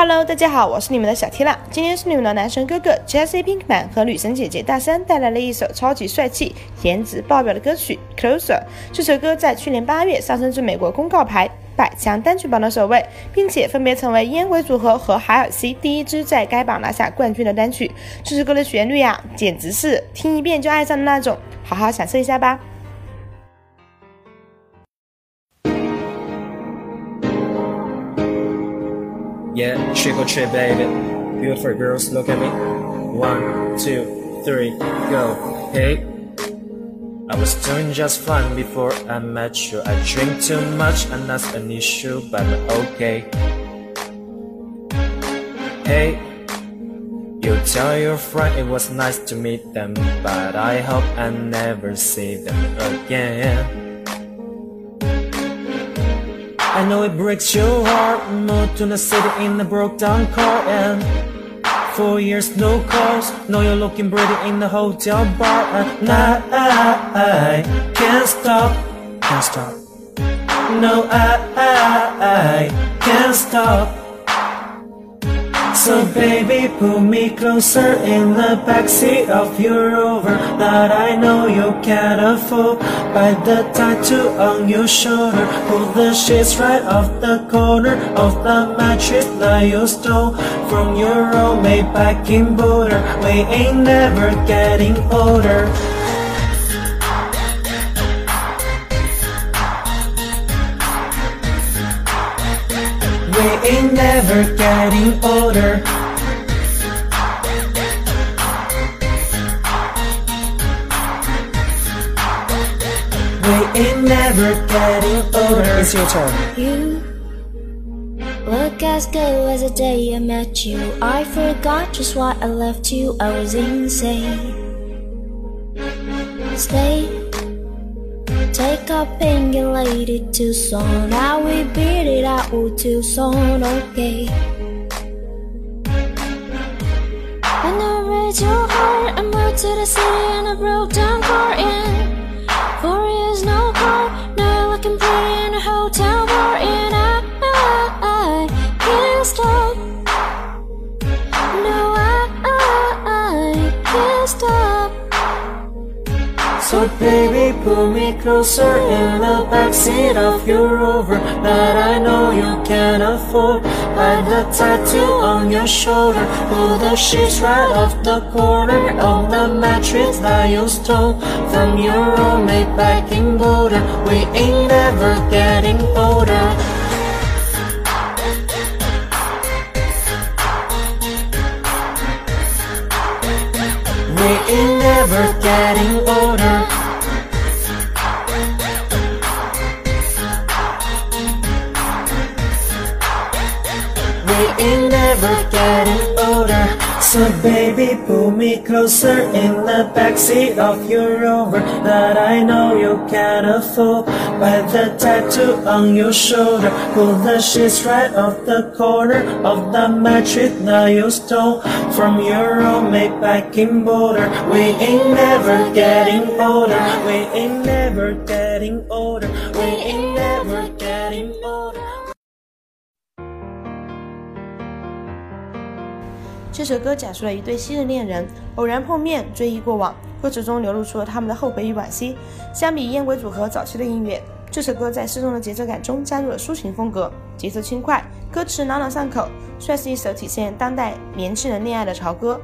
Hello，大家好，我是你们的小 T 啦。今天是你们的男神哥哥 Jesse Pinkman 和女神姐姐大山带来了一首超级帅气、颜值爆表的歌曲《Closer》。这首歌在去年八月上升至美国公告牌百强单曲榜的首位，并且分别成为烟鬼组合和海尔 C 第一支在该榜拿下冠军的单曲。这首歌的旋律啊，简直是听一遍就爱上的那种，好好享受一下吧。Trick or treat, baby. Beautiful girls, look at me. One, two, three, go. Hey. I was doing just fine before I met you. I drink too much and that's an issue, but okay. Hey. You tell your friend it was nice to meet them, but I hope I never see them again. I know it breaks your heart. Moved to the city in a broke down car. And four years no calls Know you're looking pretty in the hotel bar. And I, I can't stop Can't stop. No, I, I, I can't stop so baby, pull me closer in the backseat of your Rover That I know you can't afford. By the tattoo on your shoulder. Pull the sheets right off the corner Of the mattress that you stole From your roommate back in Boulder We ain't never getting older ain't never getting older. We ain't never getting older. It's your turn. You look as good as the day I met you. I forgot just why I left you. I was insane. Stay, up and get lady too soon. Now we beat it out too soon. Okay. I know it's your heart. I moved to the city and I broke down car in. Four years no car. Now you're looking pretty in a hotel bar and I, I, I can't stop. No, I, I, I can't stop. So baby, pull me closer in the backseat of your Rover that I know you can afford. By the tattoo on your shoulder, pull the sheets right off the corner of the mattress that you stole from your roommate back in Boulder. We ain't never getting older. Never getting older. We ain't never getting older. So baby, pull me closer in the backseat of your Rover that I know you can afford. By the tattoo on your shoulder, pull the sheets right off the corner of the mattress that you stole from your roommate back in Boulder. We ain't never getting older. We ain't never getting older. We ain't never getting older. 这首歌讲述了一对昔日恋人偶然碰面，追忆过往，歌词中流露出了他们的后悔与惋惜。相比烟鬼组合早期的音乐，这首歌在适中的节奏感中加入了抒情风格，节奏轻快，歌词朗朗上口，算是一首体现当代年轻人恋爱的潮歌。